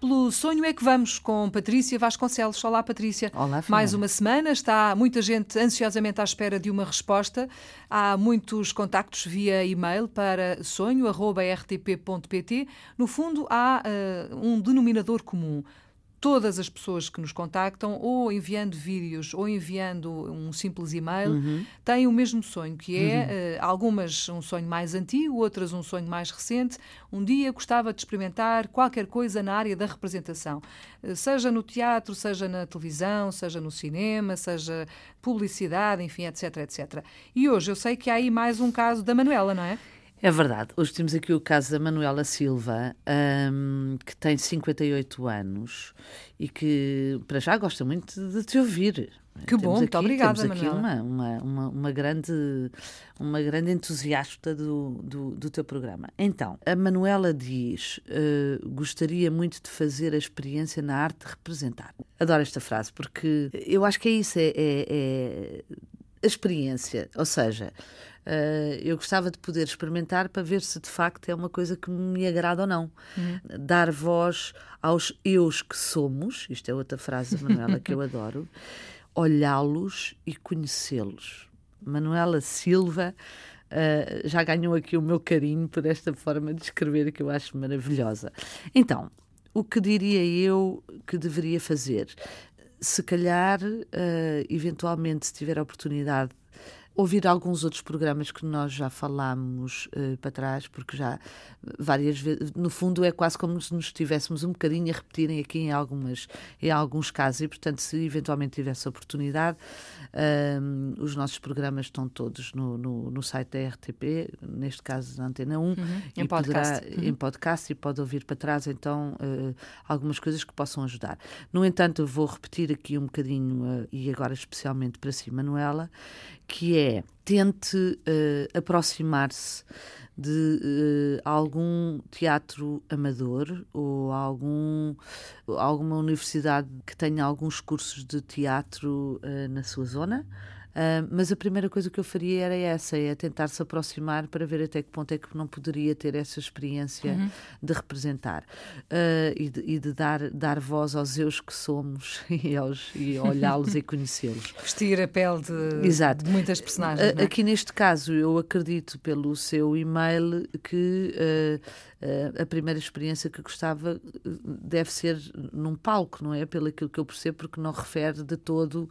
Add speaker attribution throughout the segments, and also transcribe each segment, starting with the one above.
Speaker 1: pelo Sonho é que vamos com Patrícia Vasconcelos. Olá, Patrícia.
Speaker 2: Olá,
Speaker 1: Mais uma semana, está muita gente ansiosamente à espera de uma resposta. Há muitos contactos via e-mail para sonho.rtp.pt. No fundo, há uh, um denominador comum todas as pessoas que nos contactam, ou enviando vídeos ou enviando um simples e-mail, uhum. têm o mesmo sonho, que é uhum. uh, algumas um sonho mais antigo, outras um sonho mais recente. Um dia gostava de experimentar qualquer coisa na área da representação, uh, seja no teatro, seja na televisão, seja no cinema, seja publicidade, enfim, etc, etc. E hoje eu sei que há aí mais um caso da Manuela, não é?
Speaker 2: É verdade. Hoje temos aqui o caso da Manuela Silva, um, que tem 58 anos e que, para já, gosta muito de te ouvir.
Speaker 1: Que bom, aqui, muito obrigada,
Speaker 2: temos aqui
Speaker 1: Manuela.
Speaker 2: Uma, uma, uma, grande, uma grande entusiasta do, do, do, teu programa. Então, a Manuela diz: uh, gostaria muito de fazer a experiência na arte de representar. Adoro esta frase, porque eu acho que é isso, é, é, é a experiência. Ou seja, eu gostava de poder experimentar para ver se de facto é uma coisa que me agrada ou não. Uhum. Dar voz aos eus que somos, isto é outra frase da Manuela que eu adoro, olhá-los e conhecê-los. Manuela Silva uh, já ganhou aqui o meu carinho por esta forma de escrever que eu acho maravilhosa. Então, o que diria eu que deveria fazer? Se calhar, uh, eventualmente, se tiver a oportunidade ouvir alguns outros programas que nós já falámos uh, para trás, porque já várias vezes, no fundo é quase como se nos estivéssemos um bocadinho a repetirem aqui em, algumas, em alguns casos, e portanto, se eventualmente tivesse oportunidade, uh, os nossos programas estão todos no, no, no, site da RTP, neste caso na Antena 1, uhum,
Speaker 1: em, podcast.
Speaker 2: Poderá, uhum. em podcast, e pode ouvir para trás então uh, algumas coisas que possam ajudar. No entanto, vou repetir aqui um bocadinho, e agora especialmente para si, Manuela, que é tente uh, aproximar-se de uh, algum teatro amador ou algum, alguma universidade que tenha alguns cursos de teatro uh, na sua zona. Uh, mas a primeira coisa que eu faria era essa, é tentar se aproximar para ver até que ponto é que não poderia ter essa experiência uhum. de representar uh, e de, e de, dar, dar voz aos eus que somos e, aos, e olhá-los e conhecê-los.
Speaker 1: Vestir a pele de, Exato. de muitas personagens.
Speaker 2: Uh, aqui neste caso, eu acredito pelo seu e-mail que a primeira experiência que gostava deve ser num palco, não é? Pelo aquilo que eu percebo, porque não refere de todo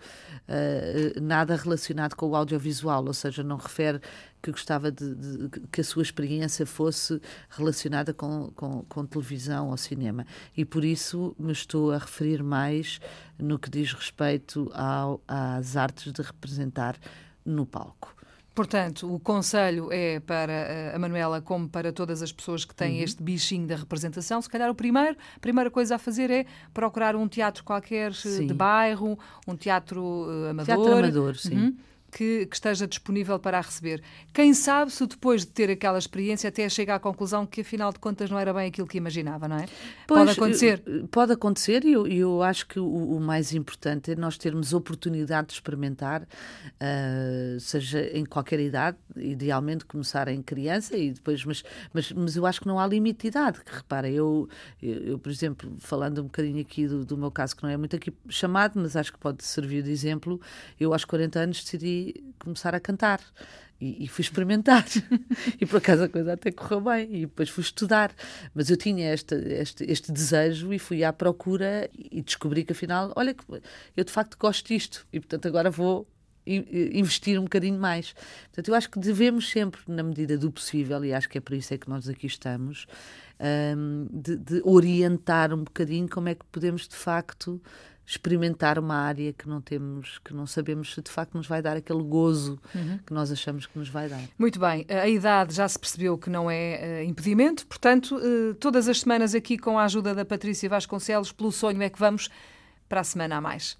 Speaker 2: nada relacionado com o audiovisual, ou seja, não refere que gostava de, de que a sua experiência fosse relacionada com, com, com, televisão ou cinema. E por isso me estou a referir mais no que diz respeito ao, às artes de representar no palco.
Speaker 1: Portanto, o conselho é para eh, a Manuela, como para todas as pessoas que têm uhum. este bichinho da representação. Se calhar o primeiro, a primeira coisa a fazer é procurar um teatro qualquer eh, sim. de bairro, um teatro uh, amador.
Speaker 2: Teatro amador, sim. Uhum
Speaker 1: que, que, esteja disponível para a receber. Quem sabe se depois de ter aquela experiência até chega à conclusão que afinal de contas não era bem aquilo que imaginava, não é?
Speaker 2: Pois, pode acontecer. Eh, pode acontecer e eu, eu, acho que o, o, mais importante é nós termos oportunidade de experimentar, uh, seja em qualquer idade, idealmente começar em criança e depois, mas, mas, mas eu acho que não há limite de idade. Que, repara, eu, eu, eu, por exemplo, falando um bocadinho aqui do, do meu caso, que não é muito aqui chamado, mas acho que pode servir de exemplo, eu aos 40 anos decidi começar a cantar. E, e, fui experimentar. e por acaso a coisa até correu bem. E depois fui estudar. Mas eu tinha este, este, este desejo e fui à procura e descobri que afinal, olha, eu de facto gosto disto. E portanto agora vou investir um bocadinho mais. Portanto, eu acho que devemos sempre, na medida do possível, e acho que é por isso é que nós aqui estamos, um, de, de orientar um bocadinho como é que podemos de facto experimentar uma área que não temos, que não sabemos se de facto nos vai dar aquele gozo uhum. que nós achamos que nos vai dar.
Speaker 1: Muito bem, a idade já se percebeu que não é uh, impedimento, portanto, uh, todas as semanas aqui com a ajuda da Patrícia Vasconcelos, pelo sonho é que vamos para a semana a mais.